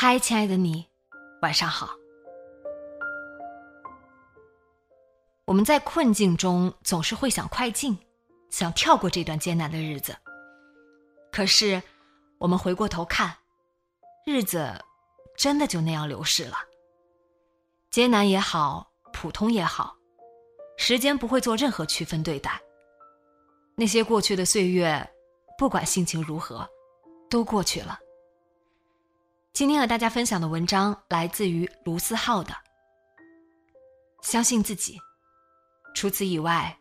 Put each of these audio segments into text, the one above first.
嗨，亲爱的你，晚上好。我们在困境中总是会想快进，想跳过这段艰难的日子。可是，我们回过头看，日子真的就那样流逝了。艰难也好，普通也好，时间不会做任何区分对待。那些过去的岁月，不管心情如何，都过去了。今天和大家分享的文章来自于卢思浩的《相信自己》。除此以外，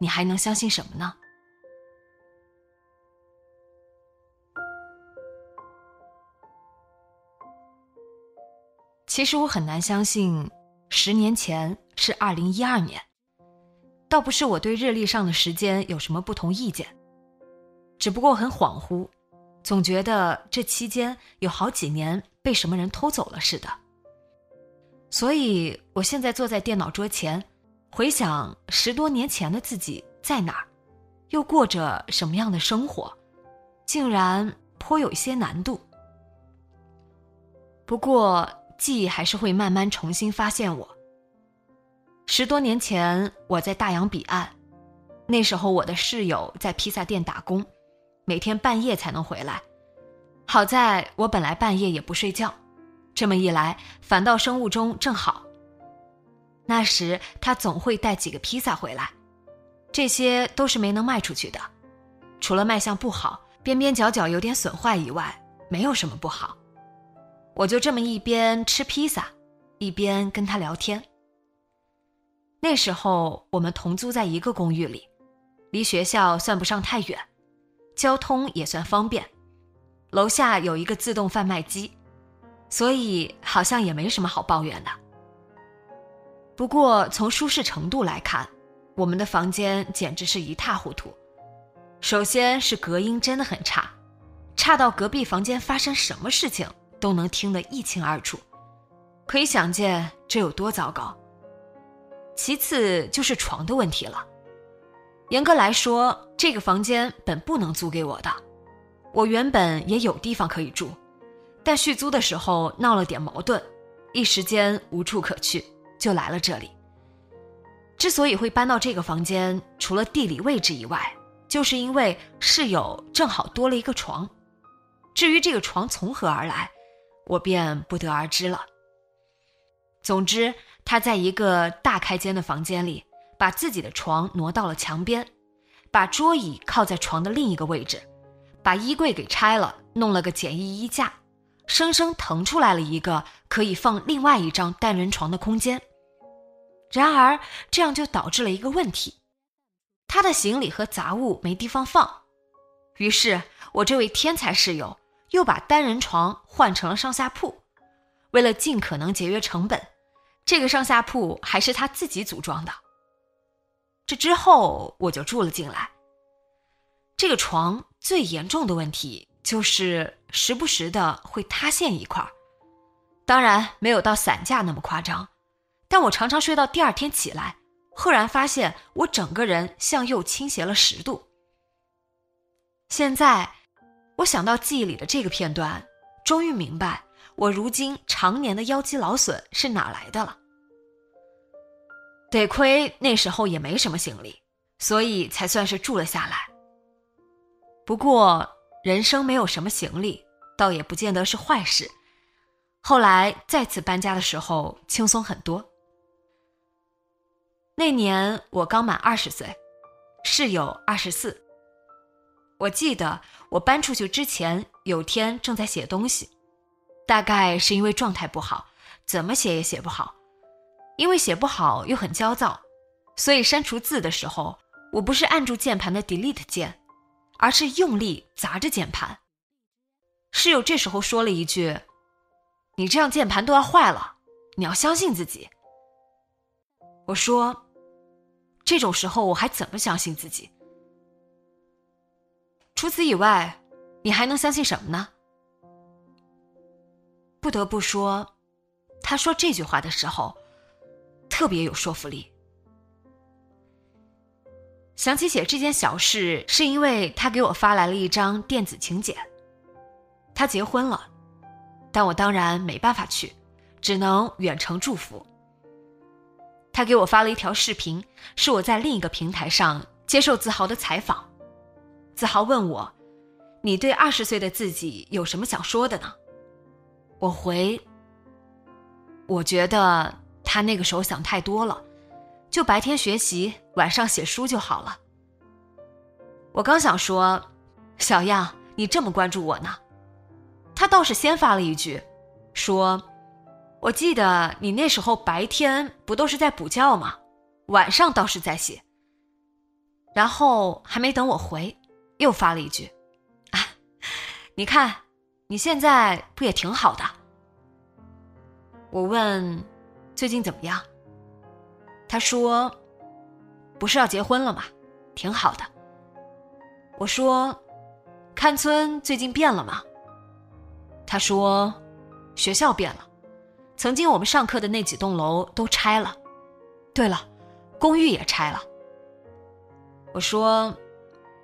你还能相信什么呢？其实我很难相信，十年前是二零一二年。倒不是我对日历上的时间有什么不同意见，只不过很恍惚。总觉得这期间有好几年被什么人偷走了似的，所以我现在坐在电脑桌前，回想十多年前的自己在哪儿，又过着什么样的生活，竟然颇有一些难度。不过记忆还是会慢慢重新发现我。十多年前我在大洋彼岸，那时候我的室友在披萨店打工。每天半夜才能回来，好在我本来半夜也不睡觉，这么一来反倒生物钟正好。那时他总会带几个披萨回来，这些都是没能卖出去的，除了卖相不好、边边角角有点损坏以外，没有什么不好。我就这么一边吃披萨，一边跟他聊天。那时候我们同租在一个公寓里，离学校算不上太远。交通也算方便，楼下有一个自动贩卖机，所以好像也没什么好抱怨的。不过从舒适程度来看，我们的房间简直是一塌糊涂。首先是隔音真的很差，差到隔壁房间发生什么事情都能听得一清二楚，可以想见这有多糟糕。其次就是床的问题了。严格来说，这个房间本不能租给我的。我原本也有地方可以住，但续租的时候闹了点矛盾，一时间无处可去，就来了这里。之所以会搬到这个房间，除了地理位置以外，就是因为室友正好多了一个床。至于这个床从何而来，我便不得而知了。总之，他在一个大开间的房间里。把自己的床挪到了墙边，把桌椅靠在床的另一个位置，把衣柜给拆了，弄了个简易衣架，生生腾出来了一个可以放另外一张单人床的空间。然而，这样就导致了一个问题：他的行李和杂物没地方放。于是，我这位天才室友又把单人床换成了上下铺。为了尽可能节约成本，这个上下铺还是他自己组装的。这之后我就住了进来。这个床最严重的问题就是时不时的会塌陷一块儿当然没有到散架那么夸张，但我常常睡到第二天起来，赫然发现我整个人向右倾斜了十度。现在，我想到记忆里的这个片段，终于明白我如今常年的腰肌劳损是哪来的了。得亏那时候也没什么行李，所以才算是住了下来。不过人生没有什么行李，倒也不见得是坏事。后来再次搬家的时候轻松很多。那年我刚满二十岁，室友二十四。我记得我搬出去之前，有天正在写东西，大概是因为状态不好，怎么写也写不好。因为写不好又很焦躁，所以删除字的时候，我不是按住键盘的 Delete 键，而是用力砸着键盘。室友这时候说了一句：“你这样键盘都要坏了，你要相信自己。”我说。这种时候我还怎么相信自己？除此以外，你还能相信什么呢？不得不说，他说这句话的时候，特别有说服力。想起写这件小事，是因为他给我发来了一张电子请柬。他结婚了，但我当然没办法去，只能远程祝福。他给我发了一条视频，是我在另一个平台上接受子豪的采访。子豪问我：“你对二十岁的自己有什么想说的呢？”我回：“我觉得他那个时候想太多了，就白天学习，晚上写书就好了。”我刚想说：“小样，你这么关注我呢？”他倒是先发了一句，说。我记得你那时候白天不都是在补觉吗？晚上倒是在写。然后还没等我回，又发了一句：“啊，你看你现在不也挺好的？”我问：“最近怎么样？”他说：“不是要结婚了吗？挺好的。”我说：“看村最近变了吗？”他说：“学校变了。”曾经我们上课的那几栋楼都拆了，对了，公寓也拆了。我说，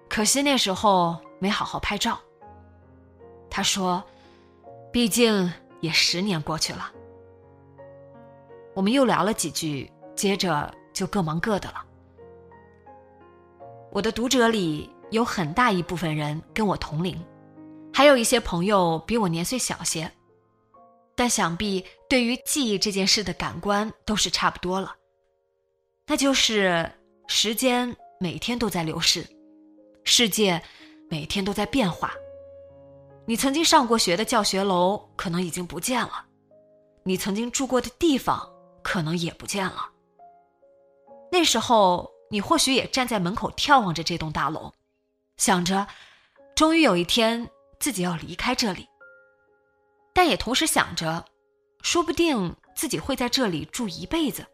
可惜那时候没好好拍照。他说，毕竟也十年过去了。我们又聊了几句，接着就各忙各的了。我的读者里有很大一部分人跟我同龄，还有一些朋友比我年岁小些。但想必对于记忆这件事的感官都是差不多了，那就是时间每天都在流逝，世界每天都在变化。你曾经上过学的教学楼可能已经不见了，你曾经住过的地方可能也不见了。那时候你或许也站在门口眺望着这栋大楼，想着，终于有一天自己要离开这里。但也同时想着，说不定自己会在这里住一辈子。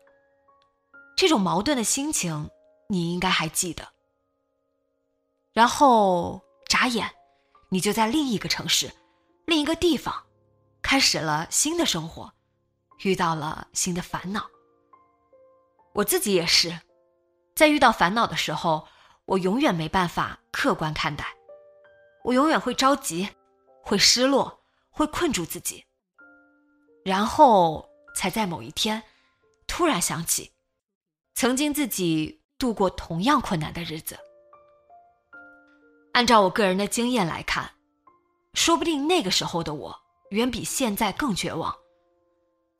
这种矛盾的心情，你应该还记得。然后眨眼，你就在另一个城市，另一个地方，开始了新的生活，遇到了新的烦恼。我自己也是，在遇到烦恼的时候，我永远没办法客观看待，我永远会着急，会失落。会困住自己，然后才在某一天突然想起，曾经自己度过同样困难的日子。按照我个人的经验来看，说不定那个时候的我远比现在更绝望，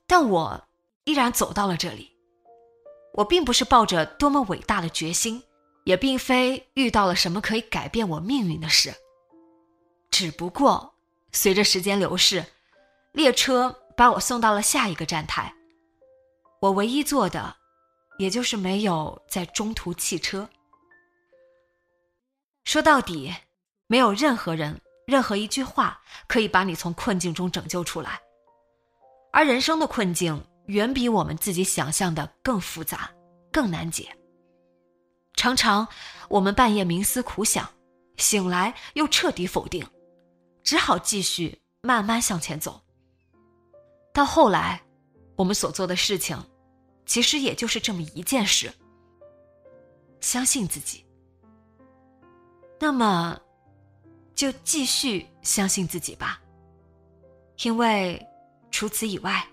但我依然走到了这里。我并不是抱着多么伟大的决心，也并非遇到了什么可以改变我命运的事，只不过。随着时间流逝，列车把我送到了下一个站台。我唯一做的，也就是没有在中途弃车。说到底，没有任何人、任何一句话可以把你从困境中拯救出来。而人生的困境远比我们自己想象的更复杂、更难解。常常，我们半夜冥思苦想，醒来又彻底否定。只好继续慢慢向前走。到后来，我们所做的事情，其实也就是这么一件事：相信自己。那么，就继续相信自己吧。因为除此以外，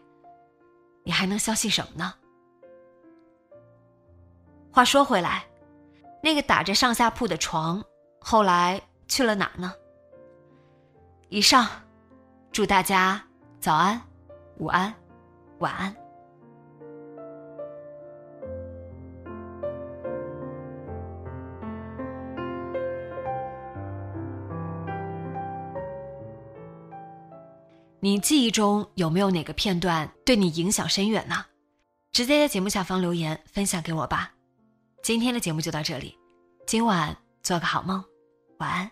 你还能相信什么呢？话说回来，那个打着上下铺的床，后来去了哪呢？以上，祝大家早安，午安，晚安。你记忆中有没有哪个片段对你影响深远呢？直接在节目下方留言分享给我吧。今天的节目就到这里，今晚做个好梦，晚安。